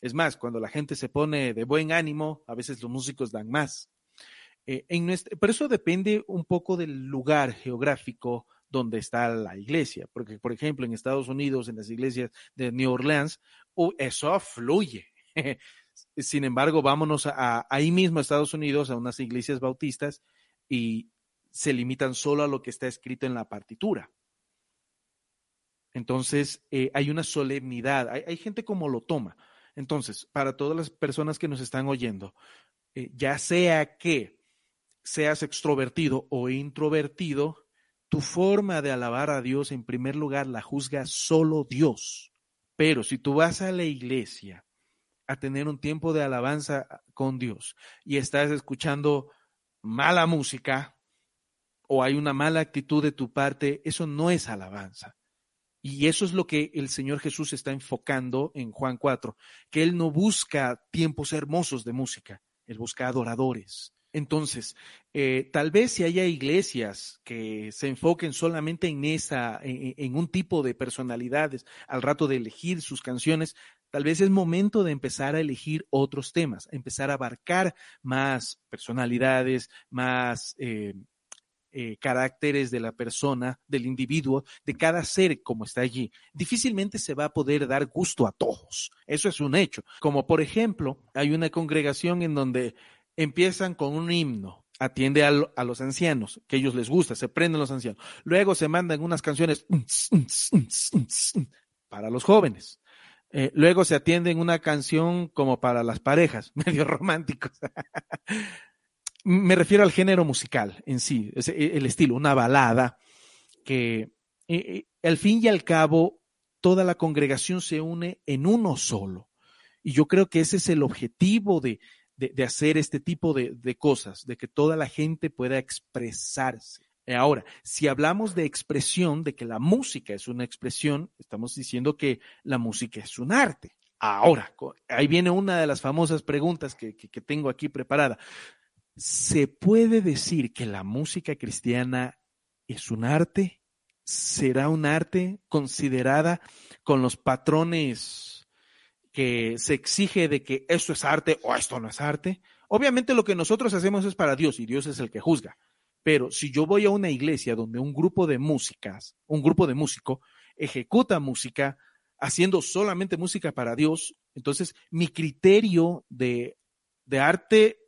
Es más, cuando la gente se pone de buen ánimo, a veces los músicos dan más. Eh, en pero eso depende un poco del lugar geográfico donde está la iglesia, porque por ejemplo en Estados Unidos, en las iglesias de New Orleans, eso fluye. Sin embargo, vámonos a, ahí mismo a Estados Unidos, a unas iglesias bautistas, y se limitan solo a lo que está escrito en la partitura. Entonces, eh, hay una solemnidad, hay, hay gente como lo toma. Entonces, para todas las personas que nos están oyendo, eh, ya sea que seas extrovertido o introvertido, tu forma de alabar a Dios en primer lugar la juzga solo Dios. Pero si tú vas a la iglesia a tener un tiempo de alabanza con Dios y estás escuchando mala música o hay una mala actitud de tu parte, eso no es alabanza. Y eso es lo que el Señor Jesús está enfocando en Juan 4, que Él no busca tiempos hermosos de música, Él busca adoradores. Entonces, eh, tal vez si haya iglesias que se enfoquen solamente en esa, en, un tipo de personalidades al rato de elegir sus canciones, tal vez es momento de empezar a elegir otros temas, empezar a abarcar más personalidades, más eh, eh, caracteres de la persona, del individuo, de cada ser como está allí, difícilmente se va a poder dar gusto a todos. Eso es un hecho. Como por ejemplo, hay una congregación en donde empiezan con un himno, atiende a, los ancianos, que a ellos les gusta, se prenden los ancianos. Luego se mandan unas canciones para los jóvenes. Eh, luego se atiende en una canción como para las parejas, medio románticos. Me refiero al género musical en sí, e, el estilo, una balada que eh, eh, al fin y al cabo toda la congregación se une en uno solo. Y yo creo que ese es el objetivo de, de, hacer este tipo de, de, cosas, de que toda la gente pueda expresarse. Ahora, si hablamos de expresión, de que la música es una expresión, estamos diciendo que la música es un arte. Ahora, ahí viene una de las famosas preguntas que, que, que tengo aquí preparada. ¿Se puede decir que la música cristiana es un arte? ¿Será un arte considerada con los patrones que se exige de que esto es arte o esto no es arte? Obviamente lo que nosotros hacemos es para Dios y Dios es el que juzga. Pero si yo voy a una iglesia donde un grupo de músicas, un grupo de músico, ejecuta música haciendo solamente música para Dios, entonces mi criterio de, de arte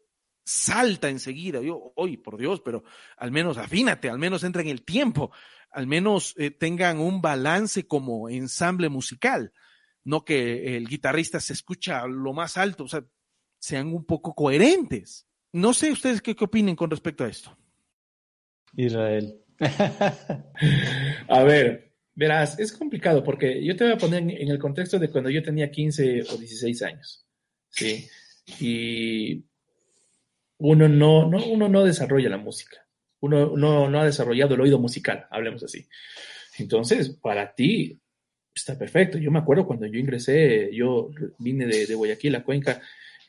salta enseguida. Yo, oye, por Dios, pero al menos afínate, al menos entra en el tiempo, al menos eh, tengan un balance como ensamble musical, no que el guitarrista se escucha lo más alto, o sea, sean un poco coherentes. No sé ustedes qué, qué opinen con respecto a esto. Israel. a ver, verás, es complicado porque yo te voy a poner en, el contexto de cuando yo tenía 15 o 16 años, ¿sí? Y uno no, no, uno no desarrolla la música, uno no, no ha desarrollado el oído musical, hablemos así. Entonces, para ti está perfecto. Yo me acuerdo cuando yo ingresé, yo vine de, de Guayaquil a Cuenca,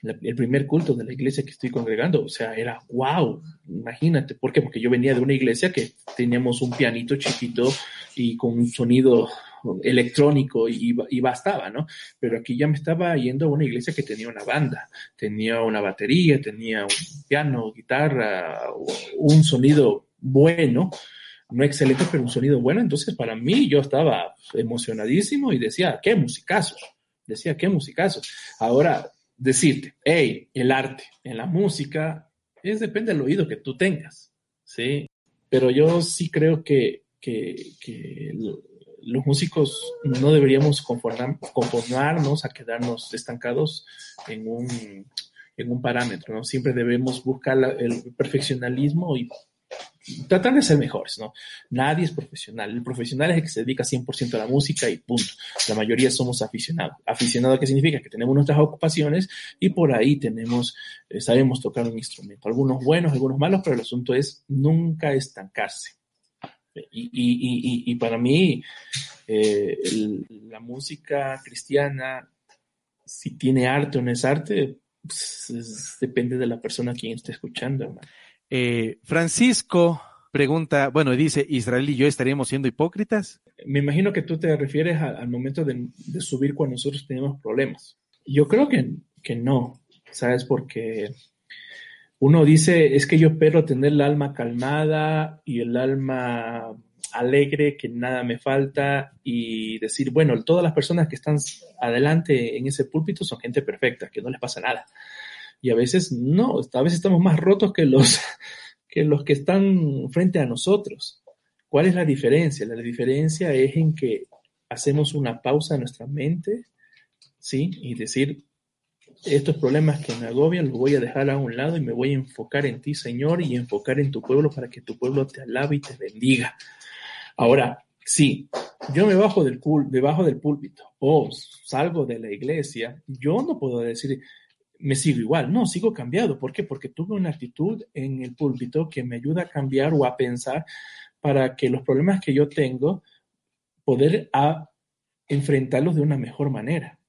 el primer culto de la iglesia que estoy congregando, o sea, era wow, imagínate, ¿por qué? Porque yo venía de una iglesia que teníamos un pianito chiquito y con un sonido electrónico y, bastaba, ¿no? Pero aquí ya me estaba yendo a una iglesia que tenía una banda, tenía una batería, tenía un piano, guitarra, un sonido bueno, no excelente, pero un sonido bueno. Entonces, para mí, yo estaba emocionadísimo y decía, qué musicazo. Decía, qué musicazo. Ahora, decirte, hey, el arte en la música es depende del oído que tú tengas, ¿sí? Pero yo sí creo que, que, los músicos no deberíamos conformarnos a quedarnos estancados en un, en un parámetro. Siempre debemos buscar el perfeccionalismo y tratar de ser mejores, ¿no? Nadie es profesional. El profesional es el que se dedica 100% a la música y punto. La mayoría somos aficionados. ¿Aficionado qué significa? Que tenemos nuestras ocupaciones y por ahí tenemos, eh, sabemos tocar un instrumento. Algunos buenos, algunos malos, pero el asunto es nunca estancarse. Y, y, y, para mí, eh, la música cristiana, si tiene arte o no es arte, pues, depende de la persona quien esté escuchando, hermano. Eh, Francisco pregunta, bueno, dice, ¿Israel y yo estaríamos siendo hipócritas? Me imagino que tú te refieres al momento de, subir cuando nosotros tenemos problemas. Yo creo que, que no, ¿sabes? Porque uno dice, es que yo espero tener el alma calmada y el alma alegre, que nada me falta y decir, bueno, todas las personas que están adelante en ese púlpito son gente perfecta, que no les pasa nada y a veces no, a veces estamos más rotos que los que, los que están frente a nosotros. ¿Cuál es la diferencia? La diferencia es en que hacemos una pausa en nuestra mente, ¿sí? Y decir, estos problemas que me agobian los voy a dejar a un lado y me voy a enfocar en ti, Señor, y enfocar en tu pueblo para que tu pueblo te alabe y te bendiga. Ahora, sí, yo me bajo del debajo del púlpito o salgo de la iglesia, yo no puedo decir, me sigo igual. No, sigo cambiado. ¿Por qué? Porque tuve una actitud en el púlpito que me ayuda a cambiar o a pensar para que los problemas que yo tengo, poder a enfrentarlos de una mejor manera.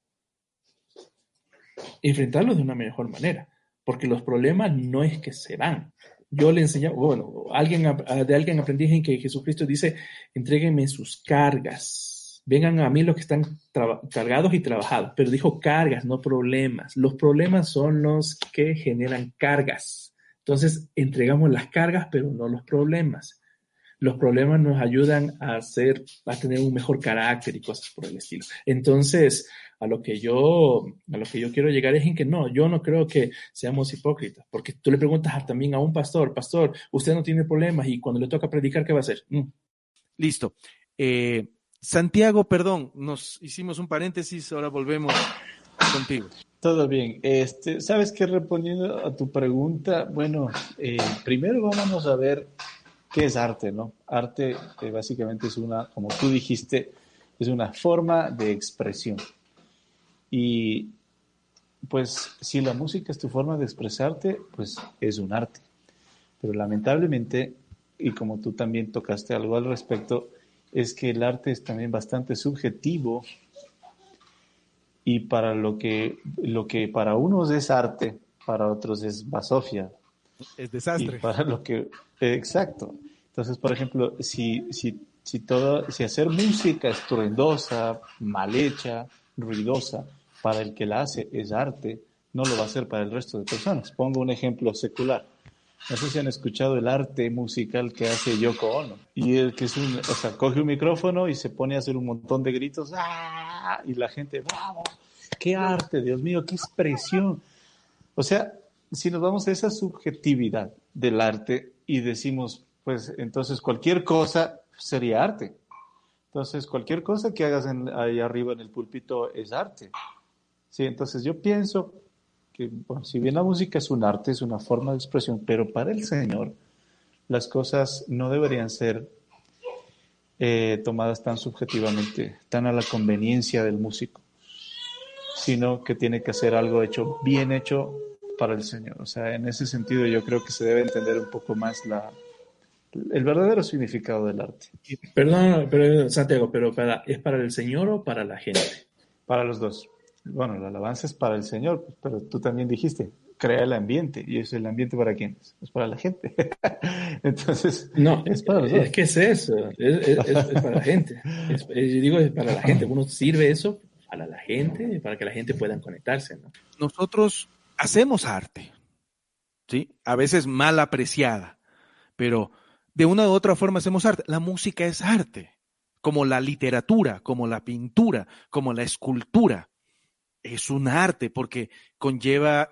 Enfrentarlos de una mejor manera. Porque los problemas no es que se van. Yo le enseñé, bueno, alguien, de alguien aprendí en que Jesucristo dice, entréguenme sus cargas vengan a mí los que están cargados y trabajados, pero dijo cargas, no problemas. Los problemas son los que generan cargas. Entonces, entregamos las cargas, pero no los problemas. los problemas nos ayudan a hacer, a tener un mejor carácter y cosas por el estilo. Entonces, a lo que yo, a lo que yo quiero llegar es en que no, yo no creo que seamos hipócritas, porque tú le preguntas también a un pastor, pastor, usted no tiene problemas y cuando le toca predicar, ¿qué va a hacer? Mm. Listo. Eh, Santiago, perdón, nos hicimos un paréntesis, ahora volvemos contigo. Todo bien. Este, ¿Sabes qué? Respondiendo a tu pregunta, bueno, eh, primero vamos a ver qué es arte, ¿no? Arte eh, básicamente es una, como tú dijiste, es una forma de expresión. Y pues si la música es tu forma de expresarte, pues es un arte. Pero lamentablemente, y como tú también tocaste algo al respecto, es que el arte es también bastante subjetivo y para lo que, lo que para unos es arte, para otros es basofia. Es desastre. para lo que, exacto. Entonces, por ejemplo, si, si, si, todo, si hacer música estruendosa, mal hecha, ruidosa, para el que la hace es arte, no lo va a hacer para el resto de personas. Pongo un ejemplo secular. No sé si han escuchado el arte musical que hace Yoko Ono. Y el que es un, o sea, coge un micrófono y se pone a hacer un montón de gritos. ¡ah! Y la gente, ¡vamos! ¡Qué arte! Dios mío, qué expresión. O sea, si nos vamos a esa subjetividad del arte y decimos, pues entonces cualquier cosa sería arte. Entonces cualquier cosa que hagas ahí arriba en el púlpito es arte. Sí, entonces yo pienso que, si bien la música es un arte, es una forma de expresión, pero para el Señor las cosas no deberían ser eh, tomadas tan subjetivamente, tan a la conveniencia del músico, sino que tiene que ser algo hecho, bien hecho para el Señor. O sea, en ese sentido yo creo que se debe entender un poco más la, el verdadero significado del arte. Perdón, pero, Santiago, pero para, ¿es para el Señor o para la gente? Para los dos bueno, la alabanza es para el Señor, pero tú también dijiste, crea el ambiente. ¿Y es el ambiente para quién? Es para la gente. Entonces, no, es para los Es que es eso, es, para la gente. yo digo, es para la gente. Uno sirve eso para la gente, para que la gente pueda conectarse. ¿no? Nosotros hacemos arte, ¿sí? A veces mal apreciada, pero de una u otra forma hacemos arte. La música es arte, como la literatura, como la pintura, como la escultura es un arte porque conlleva,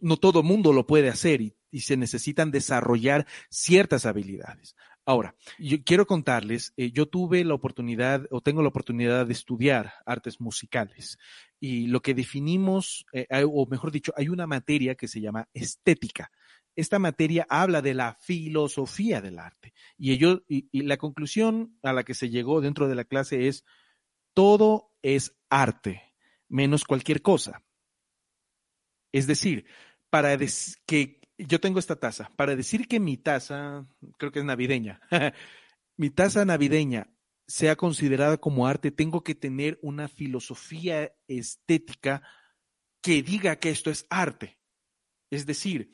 no todo mundo lo puede hacer y, se necesitan desarrollar ciertas habilidades. Ahora, yo quiero contarles, eh, yo tuve la oportunidad o tengo la oportunidad de estudiar artes musicales y lo que definimos, eh, o mejor dicho, hay una materia que se llama estética. Esta materia habla de la filosofía del arte y, ello, y la conclusión a la que se llegó dentro de la clase es, todo es arte menos cualquier cosa. Es decir, para que yo tengo esta taza, para decir que mi taza, creo que es navideña, mi taza navideña sea considerada como arte, tengo que tener una filosofía estética que diga que esto es arte. Es decir,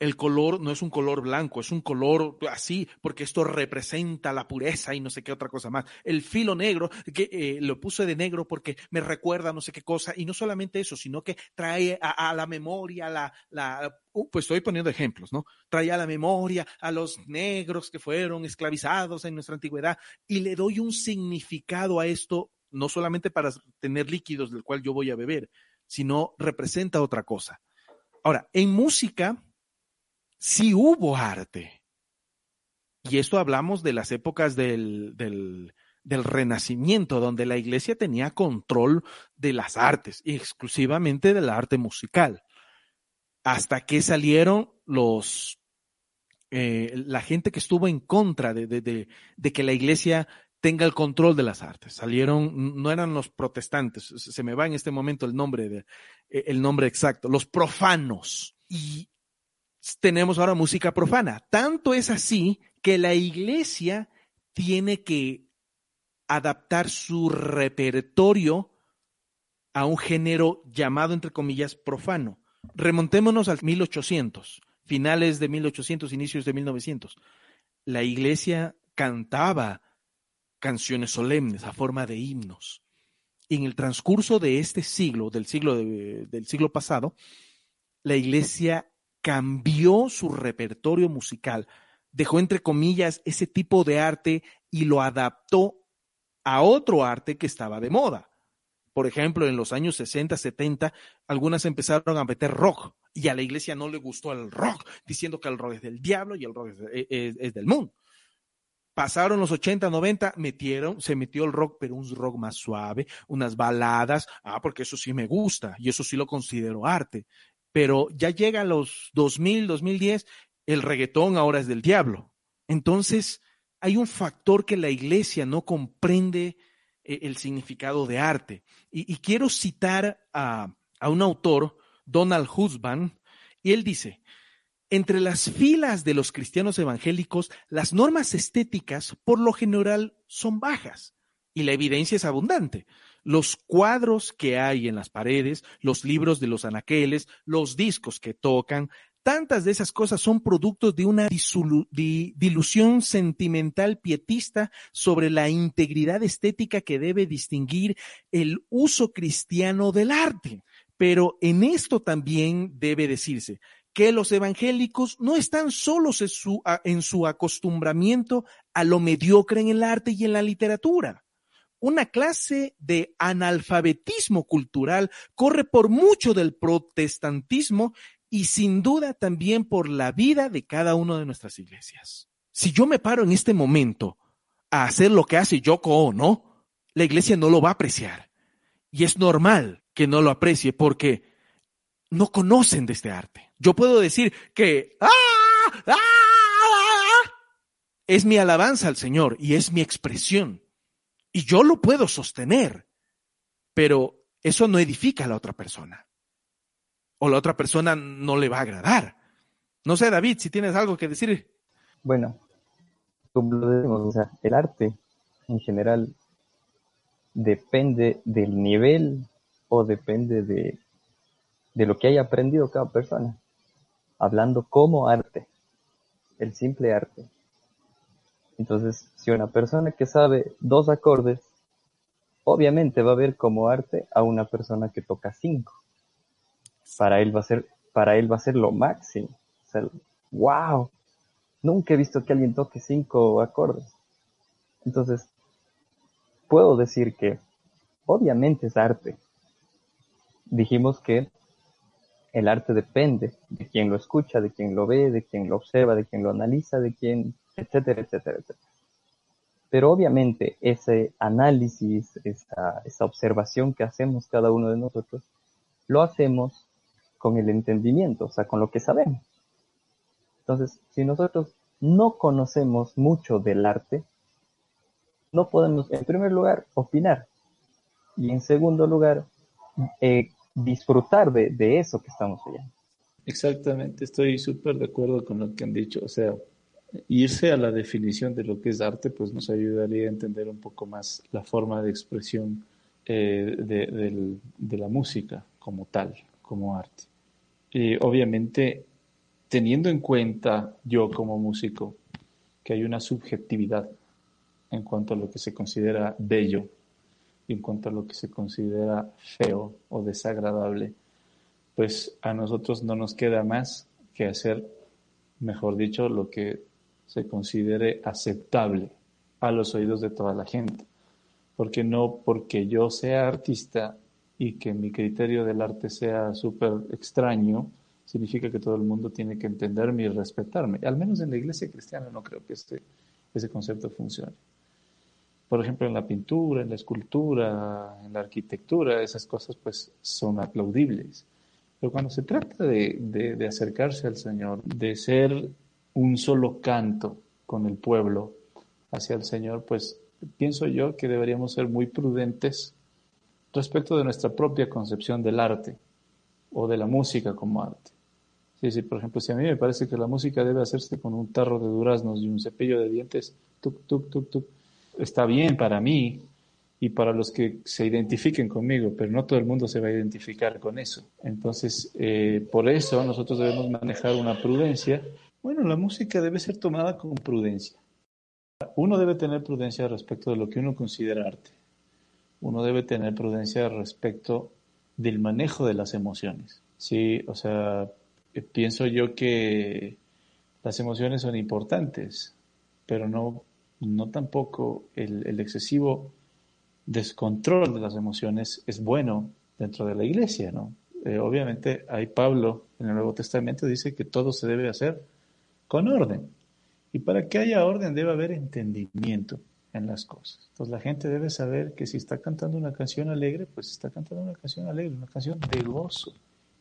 el color no es un color blanco, es un color así, porque esto representa la pureza y no sé qué otra cosa más. El filo negro, que eh, lo puse de negro porque me recuerda no sé qué cosa, y no solamente eso, sino que trae a, la memoria la, la uh, pues estoy poniendo ejemplos, ¿no? Trae a la memoria a los negros que fueron esclavizados en nuestra antigüedad, y le doy un significado a esto, no solamente para tener líquidos del cual yo voy a beber, sino representa otra cosa. Ahora, en música, sí hubo arte. Y esto hablamos de las épocas del, del, Renacimiento, donde la iglesia tenía control de las artes, y exclusivamente del arte musical. Hasta que salieron los eh, la gente que estuvo en contra de, de, de, que la iglesia tenga el control de las artes. Salieron, no eran los protestantes, se me va en este momento el nombre, de, el nombre exacto, los profanos. Y tenemos ahora música profana. Tanto es así que la iglesia tiene que adaptar su repertorio a un género llamado, entre comillas, profano. Remontémonos al 1800, finales de 1800, inicios de 1900. La iglesia cantaba canciones solemnes a forma de himnos. en el transcurso de este siglo, del siglo, del siglo pasado, la iglesia cambió su repertorio musical dejó entre comillas ese tipo de arte y lo adaptó a otro arte que estaba de moda. Por ejemplo, en los años 60, 70, algunas empezaron a meter rock y a la iglesia no le gustó el rock, diciendo que el rock es del diablo y el rock es, del mundo. Pasaron los 80, 90, metieron, se metió el rock, pero un rock más suave, unas baladas, ah, porque eso sí me gusta y eso sí lo considero arte. Pero ya llega a los 2000, 2010, el reggaetón ahora es del diablo. Entonces, hay un factor que la iglesia no comprende eh, el significado de arte. Y, quiero citar a, a, un autor, Donald Husband, y él dice, entre las filas de los cristianos evangélicos, las normas estéticas por lo general son bajas y la evidencia es abundante. Los cuadros que hay en las paredes, los libros de los anaqueles, los discos que tocan, Tantas de esas cosas son productos de una dilución sentimental pietista sobre la integridad estética que debe distinguir el uso cristiano del arte. Pero en esto también debe decirse que los evangélicos no están solos en su, en su acostumbramiento a lo mediocre en el arte y en la literatura una clase de analfabetismo cultural corre por mucho del protestantismo y sin duda también por la vida de cada una de nuestras iglesias. Si yo me paro en este momento a hacer lo que hace Yoko no, la iglesia no lo va a apreciar. Y es normal que no lo aprecie porque no conocen de este arte. Yo puedo decir que ¡Ah! ¡Ah! ¡Ah! es mi alabanza al Señor y es mi expresión. Y yo lo puedo sostener, pero eso no edifica a la otra persona o la otra persona no le va a agradar. No sé, David, si tienes algo que decir. Bueno, como lo decimos, o sea, el arte en general depende del nivel o depende de, de lo que haya aprendido cada persona. Hablando como arte, el simple arte. Entonces, si una persona que sabe dos acordes, obviamente va a ver como arte a una persona que toca cinco para él va a ser, para él va a ser lo máximo. O sea, wow, nunca he visto que alguien toque cinco acordes. Entonces, puedo decir que obviamente es arte. Dijimos que el arte depende de quien lo escucha, de quien lo ve, de quien lo observa, de quien lo analiza, de quien, etcétera, etcétera, etcétera. Pero obviamente ese análisis, esa, esa observación que hacemos cada uno de nosotros, lo hacemos con el entendimiento, o sea, con lo que sabemos. Entonces, si nosotros no conocemos mucho del arte, no podemos, en primer lugar, opinar. Y en segundo lugar, eh, disfrutar de, de, eso que estamos oyendo. Exactamente, estoy súper de acuerdo con lo que han dicho. O sea, irse a la definición de lo que es arte, pues nos ayudaría a entender un poco más la forma de expresión eh, de, de la música como tal, como arte. Y obviamente teniendo en cuenta yo como músico que hay una subjetividad en cuanto a lo que se considera bello y en cuanto a lo que se considera feo o desagradable, pues a nosotros no nos queda más que hacer, mejor dicho, lo que se considere aceptable a los oídos de toda la gente. Porque no porque yo sea artista y que mi criterio del arte sea súper extraño, significa que todo el mundo tiene que entenderme y respetarme. Al menos en la iglesia cristiana no creo que este, ese concepto funcione. Por ejemplo, en la pintura, en la escultura, en la arquitectura, esas cosas pues son aplaudibles. Pero cuando se trata de, de acercarse al Señor, de ser un solo canto con el pueblo hacia el Señor, pues pienso yo que deberíamos ser muy prudentes respecto de nuestra propia concepción del arte o de la música como arte. Sí, sí, por ejemplo, si a mí me parece que la música debe hacerse con un tarro de duraznos y un cepillo de dientes, tuk, tuk, tuk, tuk, está bien para mí y para los que se identifiquen conmigo, pero no todo el mundo se va a identificar con eso. Entonces, eh, por eso nosotros debemos manejar una prudencia. Bueno, la música debe ser tomada con prudencia. Uno debe tener prudencia respecto de lo que uno considera arte uno debe tener prudencia respecto del manejo de las emociones. Sí, o sea, eh, pienso yo que las emociones son importantes, pero no, no tampoco el, excesivo descontrol de las emociones es bueno dentro de la iglesia, ¿no? Eh, obviamente, hay Pablo en el Nuevo Testamento dice que todo se debe hacer con orden. Y para que haya orden debe haber entendimiento en las cosas. Entonces la gente debe saber que si está cantando una canción alegre, pues está cantando una canción alegre, una canción de gozo.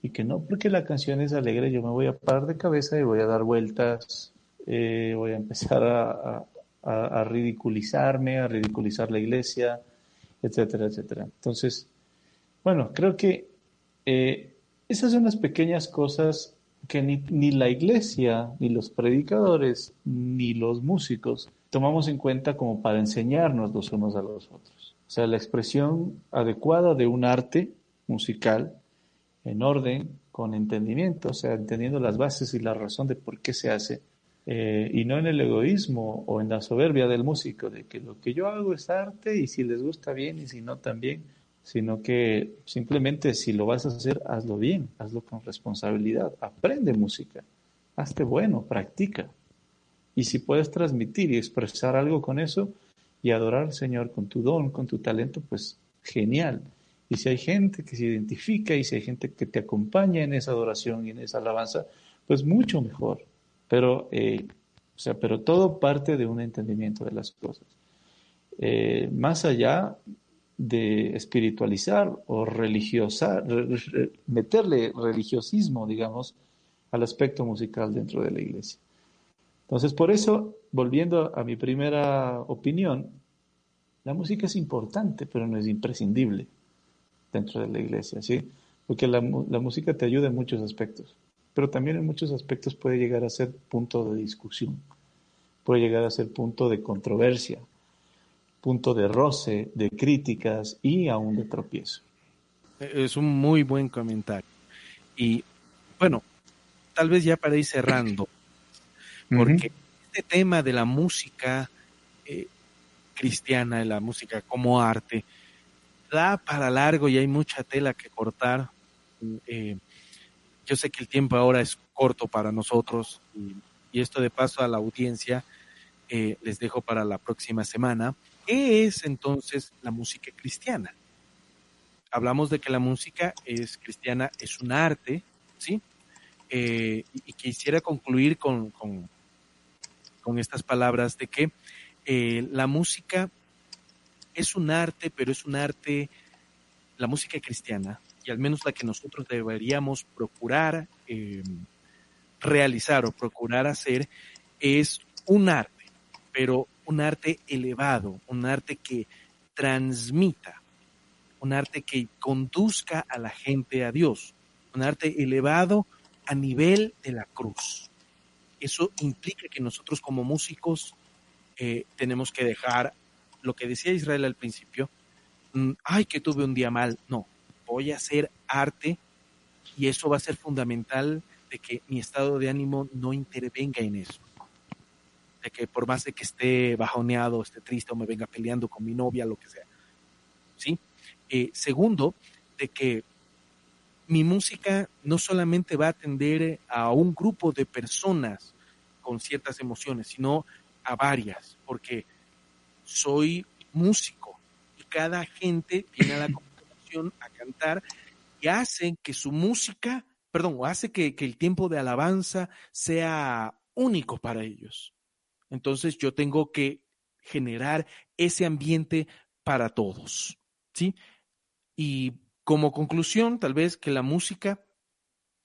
Y que no porque la canción es alegre yo me voy a parar de cabeza y voy a dar vueltas, eh, voy a empezar a, ridiculizarme, a ridiculizar la iglesia, etcétera, etcétera. Entonces, bueno, creo que eh, esas son las pequeñas cosas que ni, ni, la iglesia, ni los predicadores, ni los músicos tomamos en cuenta como para enseñarnos los unos a los otros. O sea, la expresión adecuada de un arte musical en orden, con entendimiento, o sea, entendiendo las bases y la razón de por qué se hace, eh, y no en el egoísmo o en la soberbia del músico, de que lo que yo hago es arte y si les gusta bien y si no también, sino que simplemente si lo vas a hacer, hazlo bien, hazlo con responsabilidad, aprende música, hazte bueno, practica. Y si puedes transmitir y expresar algo con eso y adorar al Señor con tu don, con tu talento, pues genial. Y si hay gente que se identifica y si hay gente que te acompaña en esa adoración y en esa alabanza, pues mucho mejor. Pero, eh, o sea, pero todo parte de un entendimiento de las cosas. Eh, más allá de espiritualizar o religiosar, meterle religiosismo, digamos, al aspecto musical dentro de la iglesia. Entonces, por eso, volviendo a mi primera opinión, la música es importante, pero no es imprescindible dentro de la iglesia, ¿sí? Porque la, la música te ayuda en muchos aspectos pero también en muchos aspectos puede llegar a ser punto de discusión, puede llegar a ser punto de controversia, punto de roce, de críticas y aún de tropiezo. Es un muy buen comentario. Y bueno, tal vez ya para ir cerrando, porque este tema de la música eh, cristiana, de la música como arte, da para largo y hay mucha tela que cortar. Eh, yo sé que el tiempo ahora es corto para nosotros y, esto de paso a la audiencia eh, les dejo para la próxima semana. ¿Qué es entonces la música cristiana? Hablamos de que la música es cristiana, es un arte, ¿sí? Eh, y, quisiera concluir con, con, estas palabras de que eh, la música es un arte, pero es un arte, la música cristiana y al menos la que nosotros deberíamos procurar eh, realizar o procurar hacer, es un arte, pero un arte elevado, un arte que transmita, un arte que conduzca a la gente a Dios, un arte elevado a nivel de la cruz. Eso implica que nosotros como músicos eh, tenemos que dejar lo que decía Israel al principio, mm, ay, que tuve un día mal. No, voy a hacer arte y eso va a ser fundamental de que mi estado de ánimo no intervenga en eso. De que por más de que esté bajoneado, esté triste o me venga peleando con mi novia, lo que sea. ¿Sí? Eh, segundo, de que mi música no solamente va a atender a un grupo de personas con ciertas emociones, sino a varias, porque soy músico y cada gente tiene la a cantar y hacen que su música, perdón, hace que, que el tiempo de alabanza sea único para ellos. Entonces yo tengo que generar ese ambiente para todos, ¿sí? Y como conclusión, tal vez que la música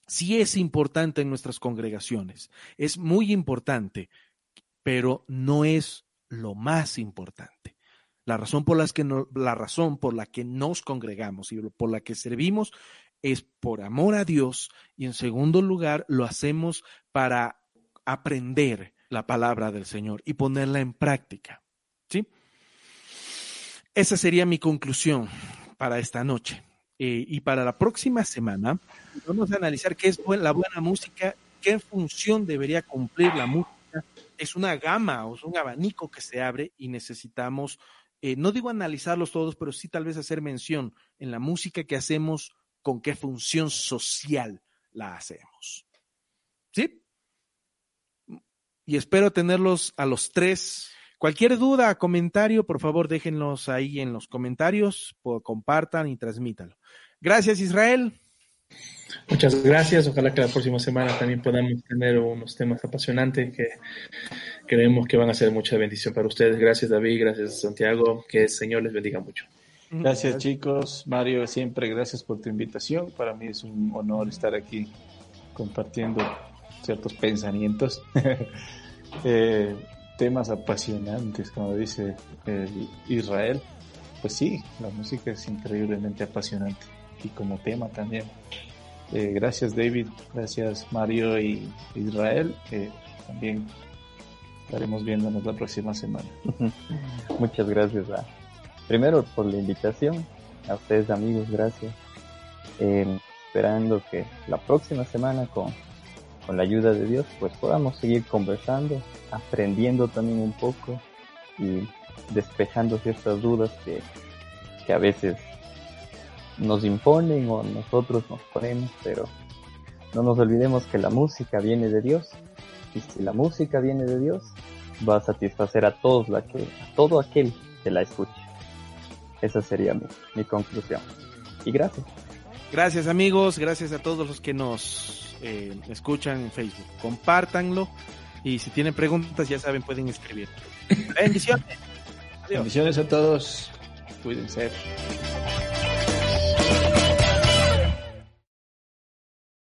sí es importante en nuestras congregaciones, es muy importante, pero no es lo más importante. La razón por, que no, la razón por la que nos congregamos y por la que servimos es por amor a Dios y en segundo lugar lo hacemos para aprender la palabra del Señor y ponerla en práctica. ¿Sí? Esa sería mi conclusión para esta noche. Eh, y para la próxima semana vamos a analizar qué es la buena música, qué función debería cumplir la música. Es una gama o es un abanico que se abre y necesitamos eh, no digo analizarlos todos, pero sí tal vez hacer mención en la música que hacemos, con qué función social la hacemos. ¿Sí? Y espero tenerlos a los tres. Cualquier duda, comentario, por favor déjenlos ahí en los comentarios, compartan y transmítanlo. Gracias Israel. Muchas gracias. Ojalá que la próxima semana también podamos tener unos temas apasionantes que creemos que van a ser mucha bendición para ustedes. Gracias David, gracias Santiago. Que el Señor les bendiga mucho. Gracias chicos. Mario, siempre gracias por tu invitación. Para mí es un honor estar aquí compartiendo ciertos pensamientos. Eh, temas apasionantes, como dice Israel. Pues sí, la música es increíblemente apasionante y como tema también. Eh, gracias David, gracias Mario y Israel, también estaremos viéndonos la próxima semana. Muchas gracias. primero por la invitación, a ustedes amigos, gracias. Eh, esperando que la próxima semana con, con la ayuda de Dios pues podamos seguir conversando, aprendiendo también un poco y despejando ciertas dudas que, que a veces nos imponen o nosotros nos ponemos, pero no nos olvidemos que la música viene de Dios y si la música viene de Dios va a satisfacer a todos la que a todo aquel que la escuche. Esa sería mi, conclusión. Y gracias. Gracias amigos, gracias a todos los que nos eh, escuchan en Facebook. Compártanlo y si tienen preguntas ya saben pueden escribir. Bendiciones. Bendiciones a todos. Cuídense.